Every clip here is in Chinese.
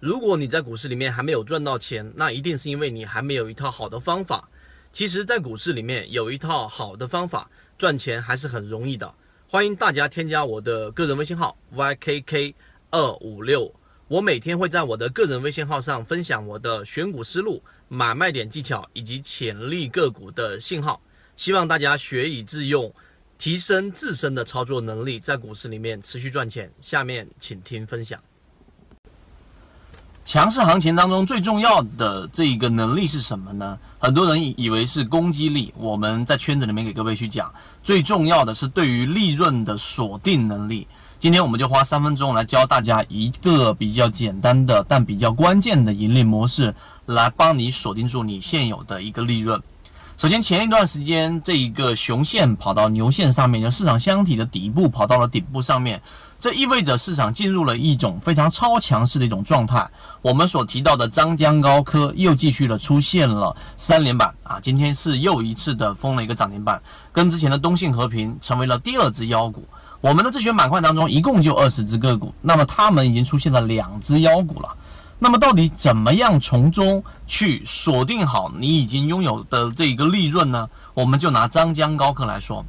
如果你在股市里面还没有赚到钱，那一定是因为你还没有一套好的方法。其实，在股市里面有一套好的方法，赚钱还是很容易的。欢迎大家添加我的个人微信号 ykk 二五六，我每天会在我的个人微信号上分享我的选股思路、买卖点技巧以及潜力个股的信号，希望大家学以致用。提升自身的操作能力，在股市里面持续赚钱。下面请听分享。强势行情当中最重要的这一个能力是什么呢？很多人以为是攻击力，我们在圈子里面给各位去讲，最重要的是对于利润的锁定能力。今天我们就花三分钟来教大家一个比较简单的但比较关键的盈利模式，来帮你锁定住你现有的一个利润。首先，前一段时间，这一个熊线跑到牛线上面，就市场箱体的底部跑到了顶部上面，这意味着市场进入了一种非常超强势的一种状态。我们所提到的张江高科又继续的出现了三连板啊，今天是又一次的封了一个涨停板，跟之前的东信和平成为了第二只妖股。我们的自选板块当中一共就二十只个股，那么它们已经出现了两只妖股了。那么到底怎么样从中去锁定好你已经拥有的这一个利润呢？我们就拿张江高科来说，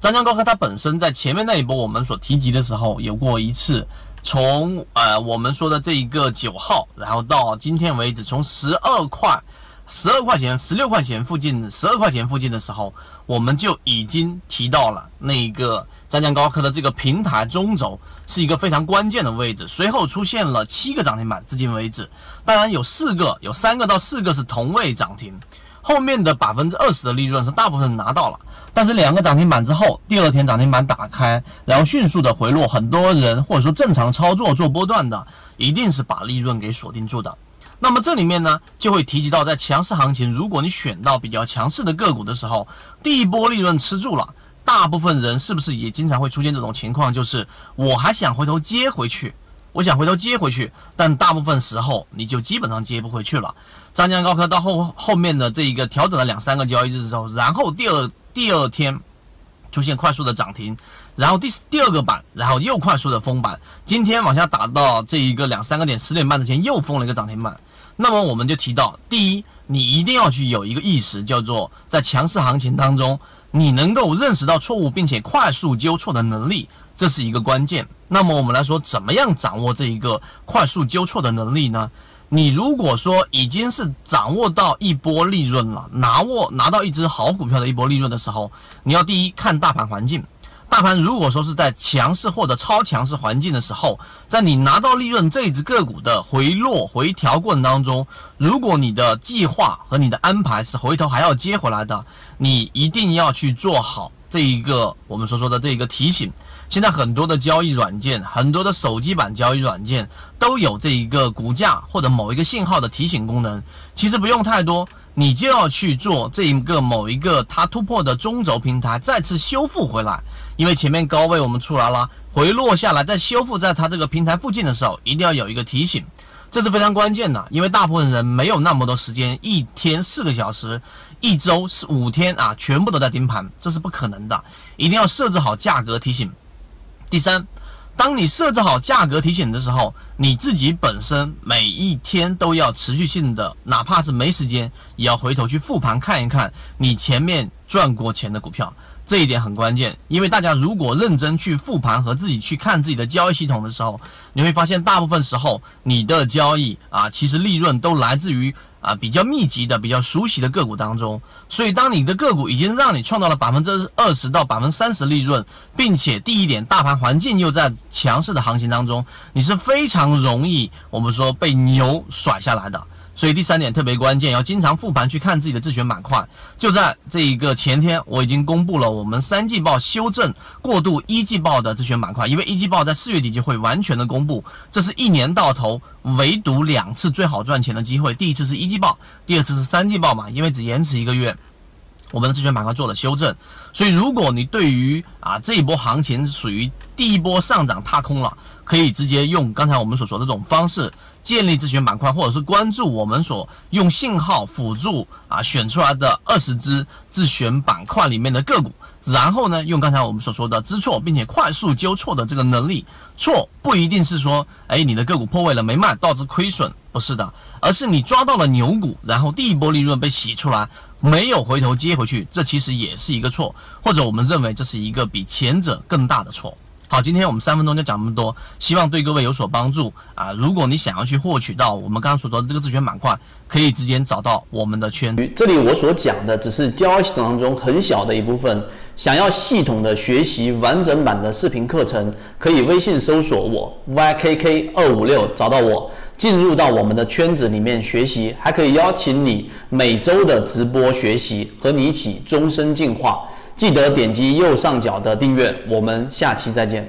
张江高科它本身在前面那一波我们所提及的时候，有过一次从呃我们说的这一个九号，然后到今天为止，从十二块。十二块钱、十六块钱附近，十二块钱附近的时候，我们就已经提到了那个湛江高科的这个平台中轴是一个非常关键的位置。随后出现了七个涨停板，至今为止，当然有四个、有三个到四个是同位涨停，后面的百分之二十的利润是大部分拿到了。但是两个涨停板之后，第二天涨停板打开，然后迅速的回落，很多人或者说正常操作做波段的，一定是把利润给锁定住的。那么这里面呢，就会提及到，在强势行情，如果你选到比较强势的个股的时候，第一波利润吃住了，大部分人是不是也经常会出现这种情况？就是我还想回头接回去，我想回头接回去，但大部分时候你就基本上接不回去了。张江高科到后后面的这一个调整了两三个交易日之后，然后第二第二天出现快速的涨停，然后第第二个板，然后又快速的封板，今天往下打到这一个两三个点，十点半之前又封了一个涨停板。那么我们就提到，第一，你一定要去有一个意识，叫做在强势行情当中，你能够认识到错误并且快速纠错的能力，这是一个关键。那么我们来说，怎么样掌握这一个快速纠错的能力呢？你如果说已经是掌握到一波利润了，拿握拿到一只好股票的一波利润的时候，你要第一看大盘环境。大盘如果说是在强势或者超强势环境的时候，在你拿到利润这一只个股的回落回调过程当中，如果你的计划和你的安排是回头还要接回来的，你一定要去做好这一个我们所说的这一个提醒。现在很多的交易软件，很多的手机版交易软件都有这一个股价或者某一个信号的提醒功能，其实不用太多。你就要去做这一个某一个它突破的中轴平台再次修复回来，因为前面高位我们出来了，回落下来再修复在它这个平台附近的时候，一定要有一个提醒，这是非常关键的，因为大部分人没有那么多时间，一天四个小时，一周是五天啊，全部都在盯盘，这是不可能的，一定要设置好价格提醒。第三。当你设置好价格提醒的时候，你自己本身每一天都要持续性的，哪怕是没时间，也要回头去复盘看一看你前面赚过钱的股票，这一点很关键。因为大家如果认真去复盘和自己去看自己的交易系统的时候，你会发现大部分时候你的交易啊，其实利润都来自于。啊，比较密集的、比较熟悉的个股当中，所以当你的个股已经让你创造了百分之二十到百分之三十利润，并且第一点，大盘环境又在强势的行情当中，你是非常容易我们说被牛甩下来的。所以第三点特别关键，要经常复盘去看自己的自选板块。就在这一个前天，我已经公布了我们三季报修正过渡一季报的自选板块，因为一季报在四月底就会完全的公布，这是一年到头唯独两次最好赚钱的机会，第一次是一季报，第二次是三季报嘛，因为只延迟一个月。我们的自选板块做了修正。所以，如果你对于啊这一波行情属于第一波上涨踏空了，可以直接用刚才我们所说的这种方式建立自选板块，或者是关注我们所用信号辅助啊选出来的二十只自选板块里面的个股。然后呢，用刚才我们所说的知错并且快速纠错的这个能力，错不一定是说，哎，你的个股破位了没卖导致亏损，不是的，而是你抓到了牛股，然后第一波利润被洗出来，没有回头接回去，这其实也是一个错，或者我们认为这是一个比前者更大的错。好，今天我们三分钟就讲这么多，希望对各位有所帮助啊！如果你想要去获取到我们刚刚所说的这个自选板块，可以直接找到我们的圈。这里我所讲的只是交易系统当中很小的一部分。想要系统的学习完整版的视频课程，可以微信搜索我 ykk 二五六找到我，进入到我们的圈子里面学习，还可以邀请你每周的直播学习，和你一起终身进化。记得点击右上角的订阅，我们下期再见。